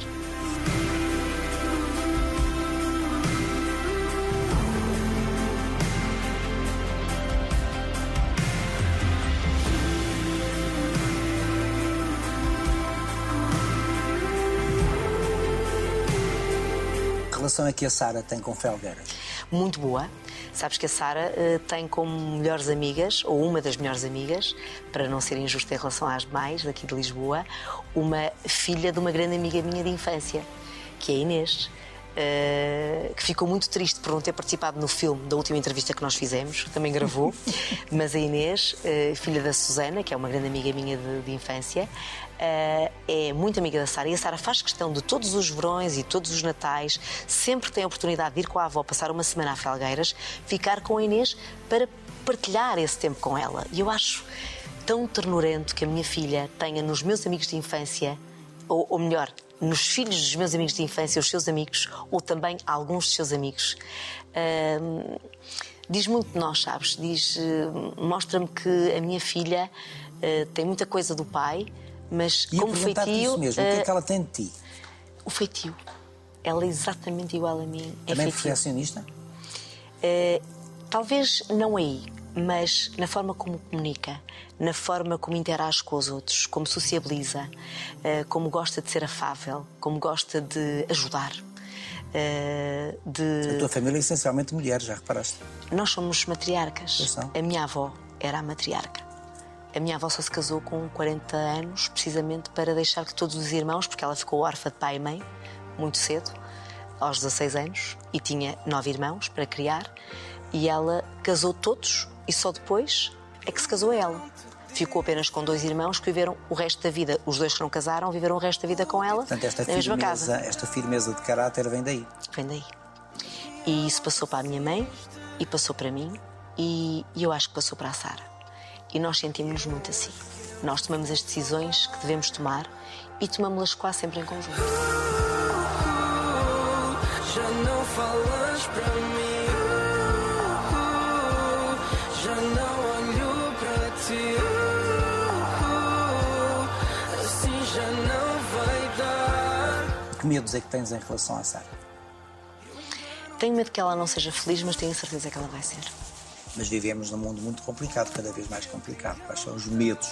Relação é que a Sara tem com Felgueiras? muito boa. Sabes que a Sara eh, tem como melhores amigas, ou uma das melhores amigas, para não ser injusta em relação às demais daqui de Lisboa, uma filha de uma grande amiga minha de infância, que é a Inês. eh, que ficou muito triste por não ter participado no filme da última entrevista que nós fizemos, também gravou. Mas a Inês, eh, filha da Susana, que é uma grande amiga minha de, de infância, eh, é muito amiga da Sara e a Sara faz questão de todos os verões e todos os natais, sempre tem a oportunidade de ir com a avó passar uma semana a Felgueiras, ficar com a Inês para partilhar esse tempo com ela. E eu acho tão ternurento que a minha filha tenha nos meus amigos de infância, ou, ou melhor, nos filhos dos meus amigos de infância, os seus amigos, ou também alguns dos seus amigos. Diz muito de nós, sabes? Diz, eh, mostra-me que a minha filha eh, tem muita coisa do pai, mas E como feitio, isso mesmo. O que é eh, que ela tem de ti? o feitio. Ela é exatamente igual a mim. É Também feitio. perfeccionista? Eh, talvez não aí, mas na forma como comunica, na forma como interage com os outros, como sociabiliza, eh, como gosta de ser afável, como gosta de ajudar. A de... tua família é essencialmente mulher, já reparaste? Nós somos matriarcas. A minha avó era a matriarca. A minha avó só se casou com 40 anos, precisamente para deixar que todos os irmãos, porque ela ficou órfã de pai e mãe muito cedo, aos 16 anos, e tinha nove irmãos para criar, e ela casou todos e só depois é que se casou ela. Ficou apenas com dois irmãos que viveram o resto da vida. Os dois que não casaram viveram o resto da vida com ela Portanto, esta na mesma firmeza, casa. esta firmeza de caráter vem daí. Vem daí. E isso passou para a minha mãe e passou para mim e, e eu acho que passou para a Sara. E nós sentimos-nos muito assim. Nós tomamos as decisões que devemos tomar e tomamos-las quase sempre em conjunto. Já não falas para mim. Já não olho para ti. Assim já não vai dar. Que medos é que tens em relação à Sara? Tenho medo que ela não seja feliz, mas tenho certeza que ela vai ser. Mas vivemos num mundo muito complicado, cada vez mais complicado. Quais são os medos?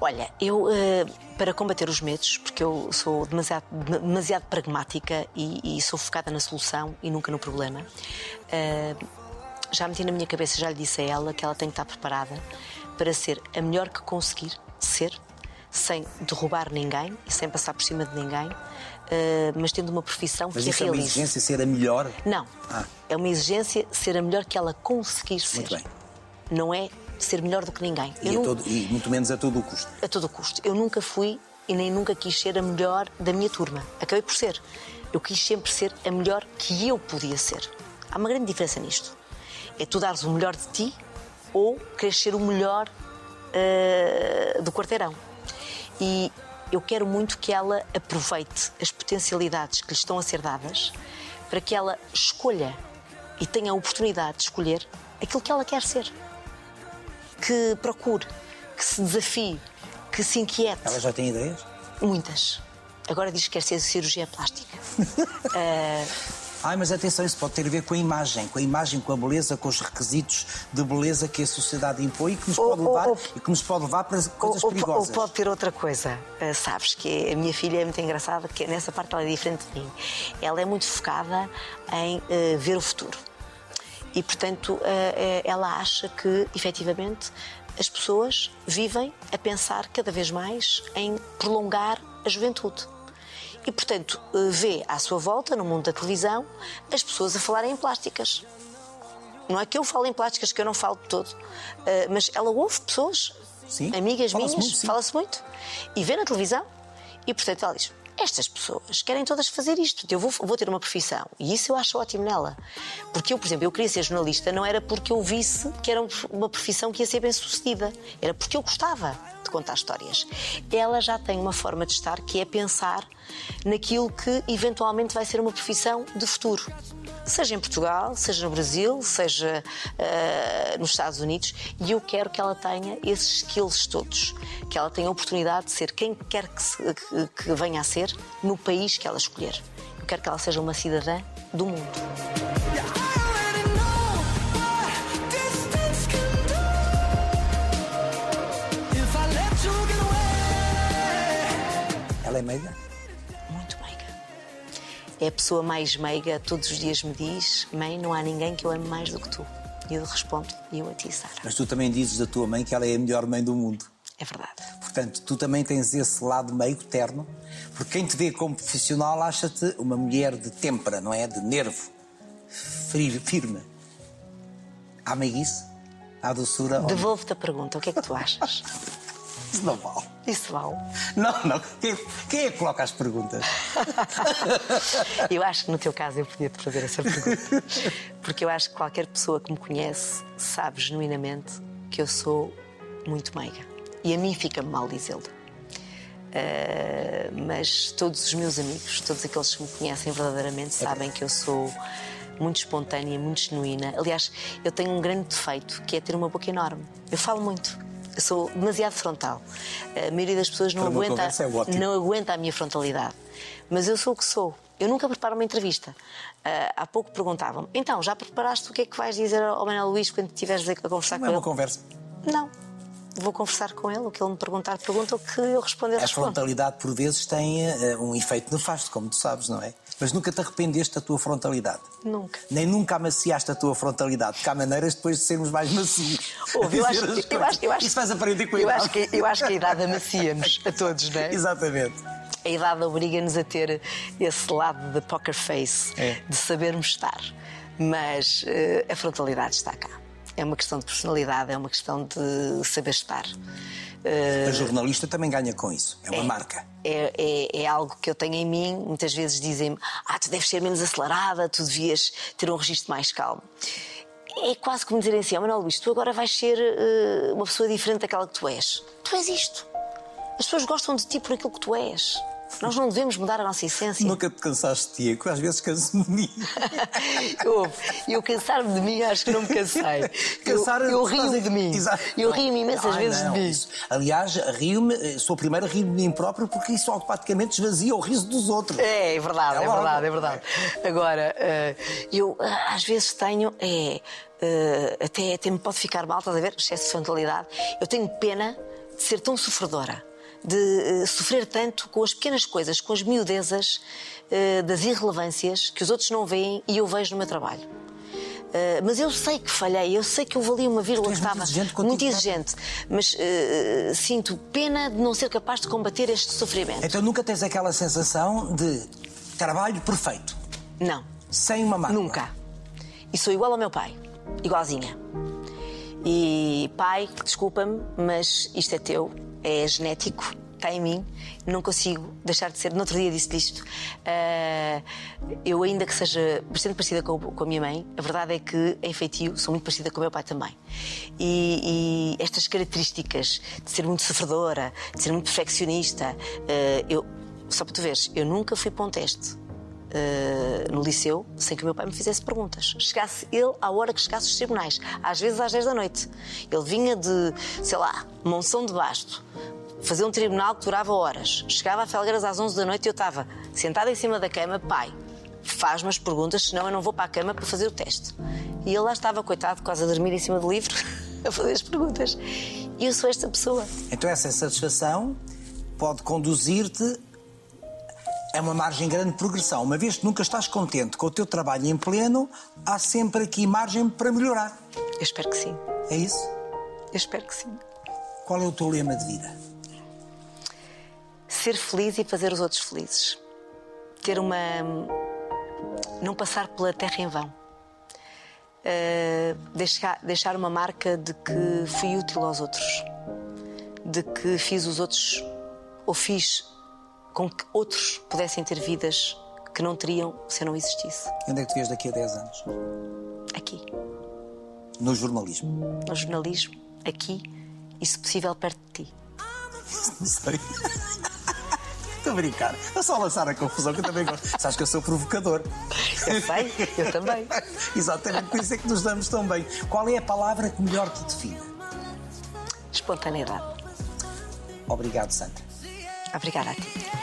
Olha, eu, eh, para combater os medos, porque eu sou demasiado, demasiado pragmática e, e sou focada na solução e nunca no problema, eh, já meti na minha cabeça, já lhe disse a ela que ela tem que estar preparada para ser a melhor que conseguir ser, sem derrubar ninguém e sem passar por cima de ninguém, mas tendo uma profissão Mas que a isso é uma exigência ser a melhor? Não. Ah. É uma exigência ser a melhor que ela conseguir ser. Muito bem. Não é ser melhor do que ninguém. E, não- todo- e muito menos a todo o custo. a todo custo. Eu nunca fui e nem nunca quis ser a melhor da minha turma. Acabei por ser. Eu quis sempre ser a melhor que eu podia ser. Há uma grande diferença nisto. É tu dares o melhor de ti ou queres ser o melhor ah, do quarteirão. E eu quero muito que ela aproveite as potencialidades que lhe estão a ser dadas para que ela escolha e tenha a oportunidade de escolher aquilo que ela quer ser que procure, que se desafie, que se inquiete. Ela já tem ideias? Muitas. agora diz que quer ser cirurgia plástica. Ai, mas atenção, isso pode ter a ver com a imagem, com a imagem, com a beleza, com os requisitos de beleza que a sociedade impõe e que nos pode levar, ou- e que nos pode levar para coisas ou, perigosas. ou pode ter outra coisa, uh, sabes, que a minha filha é muito engraçada, que nessa parte ela é diferente de mim. Ela é muito focada em uh, ver o futuro. E, portanto, uh, ela acha que, efetivamente, as pessoas vivem a pensar cada vez mais em prolongar a juventude. E, portanto, vê à sua volta, no mundo da televisão, as pessoas a falarem em plásticas. Não é que eu falo em plásticas, que eu não falo de todo. Uh, mas ela ouve pessoas, Sim, amigas fala-se minhas, fala-se muito, e vê na televisão. E, portanto, ela diz: estas pessoas querem todas fazer isto. Eu vou, vou ter uma profissão. E isso eu acho ótimo nela. Porque eu, por exemplo, eu queria ser jornalista, não era porque eu visse que era um- uma profissão que ia ser bem sucedida. Era porque eu gostava de contar histórias. Ela já tem uma forma de estar que é pensar naquilo que eventualmente vai ser uma profissão de futuro. Seja em Portugal, seja no Brasil, seja ah, nos Estados Unidos, e eu quero que ela tenha esses skills todos. Que ela tenha a oportunidade de ser quem quer que, se- que- que venha a ser no país que ela escolher. Eu quero que ela seja uma cidadã do mundo. Ela é meiga? Muito meiga. É a pessoa mais meiga, todos os dias me diz: Mãe, não há ninguém que eu ame mais do que tu. E eu respondo: E eu a ti, Sara. Mas tu também dizes da tua mãe que ela é a melhor mãe do mundo. É verdade. Portanto, tu também tens esse lado meio terno, porque quem te vê como profissional acha-te uma mulher de têmpera, não é? De nervo, firme. Há meiguice? Há doçura? Devolvo-te a pergunta: o que é que tu achas? Isso não vale. Isso vale. Não, não. Quem, quem é que coloca as perguntas? Eu acho que no teu caso eu podia-te fazer essa pergunta. Porque eu acho que qualquer pessoa que me conhece sabe genuinamente que eu sou muito meiga. E a mim fica-me mal dizê-lo. Ah, mas todos os meus amigos, todos aqueles que me conhecem verdadeiramente, sabem que eu sou muito espontânea, muito genuína. Aliás, eu tenho um grande defeito, que é ter uma boca enorme. Eu falo muito. Eu sou demasiado frontal. A maioria das pessoas não uma aguenta, é não aguenta a minha frontalidade. Mas eu sou o que sou. Eu nunca preparo uma entrevista. Ah, há pouco perguntavam-me: então, já preparaste o que é que vais dizer ao Manuel Luís quando estiveres a conversar Não com é uma ele? conversa. Não. Vou conversar com ele, o que ele me perguntar, pergunta, o que eu responder, A respondo. frontalidade, por vezes, tem eh, um efeito nefasto, como tu sabes, não é? Mas nunca te arrependeste da tua frontalidade. Nunca. Nem nunca amaciaste a tua frontalidade, porque há maneiras depois de sermos mais macios. Ouve, eu acho, eu acho, eu acho, Isso faz aprender com a eu idade. acho, que, eu acho que a idade amacia-nos a todos, não é? Exatamente. A idade obriga-nos a ter esse lado de poker face, É. de sabermos estar. Mas eh, a frontalidade está cá. É uma questão de personalidade, é uma questão de saber estar. Eh, A jornalista também ganha com isso. É uma marca. é, é- é algo que eu tenho em mim. Muitas vezes dizem-me: Ah, tu deves ser menos acelerada, tu devias ter um registro mais calmo. É quase como dizerem assim: oh, Manuel Luís, tu agora vais ser eh, uma pessoa diferente daquela que tu és. Tu és isto. As pessoas gostam de ti por aquilo que tu és. Nós não devemos mudar a nossa essência. Nunca te cansaste de ti, que às vezes canso-me de mim. Eu, eu cansar-me de mim, acho que não me cansei. Cansar- eu eu rio-me de mim. Exato. Eu rio-me imensas Ai, vezes não, de mim. isso. Aliás, rio-me, eh, sou a primeira a rir-me de mim próprio porque isso automaticamente esvazia o riso dos outros. É, é verdade, É é, verdade, é verdade. Agora, eh, eu ah, às vezes tenho, é, eh, até, até me pode ficar mal, estás a ver? Excesso de frontalidade. Eu tenho pena de ser tão sofredora, de eh, sofrer tanto com as pequenas coisas, com as miudezas eh, das irrelevâncias que os outros não veem e eu vejo no meu trabalho. Uh, mas eu sei que falhei, eu sei que eu valia uma vírgula que muito estava exigente contigo muito exigente, mas uh, sinto pena de não ser capaz de combater este sofrimento. Então nunca tens aquela sensação de trabalho perfeito, Não, sem uma mácula. nunca. E sou igual ao meu pai, igualzinha. E pai, desculpa-me, mas isto é teu, é genético, está em mim, não consigo deixar de ser. No outro dia disse-lhe isto. ah, eu, ainda que seja bastante parecida com, com a minha mãe, a verdade é que em feitio sou muito parecida com o meu pai também. E, e estas características de ser muito sofredora, de ser muito perfeccionista, ah, eu, só para tu veres, eu nunca fui para um teste. Uh, no liceu sem que o meu pai me fizesse perguntas. Chegasse ele à hora que chegasse os tribunais, às vezes às 10 da noite. Ele vinha de, sei lá, Monção de Basto, fazer um tribunal que durava horas. Chegava a Felgueiras às 11 da noite e eu estava sentada em cima da cama, pai, faz-me as perguntas, senão eu não vou para a cama para fazer o teste. E ele lá estava, coitado, quase a dormir em cima do livro, a fazer as perguntas. E eu sou esta pessoa. Então essa insatisfação pode conduzir-te a uma margem grande de progressão. Uma vez que nunca estás contente com o teu trabalho em pleno, há sempre aqui margem para melhorar. Eu espero que sim. É isso? Eu espero que sim. Qual é o teu lema de vida? Ser feliz e fazer os outros felizes. Ter uma. Não passar pela terra em vão. Uh, deixar, deixar uma marca de que fui útil aos outros. De que fiz os outros. Ou fiz com que outros pudessem ter vidas que não teriam se eu não existisse. Onde é que te vês daqui a 10 anos? Aqui. No jornalismo? No jornalismo, aqui e, se possível, perto de ti. Não sei. Estou a brincar. É só lançar a confusão que eu também gosto. Sabes que eu sou provocador. Eu sei, eu também. Exatamente, por isso é que nos damos tão bem. Qual é a palavra que melhor te define? Espontaneidade. Obrigado, Sandra. Obrigada a ti.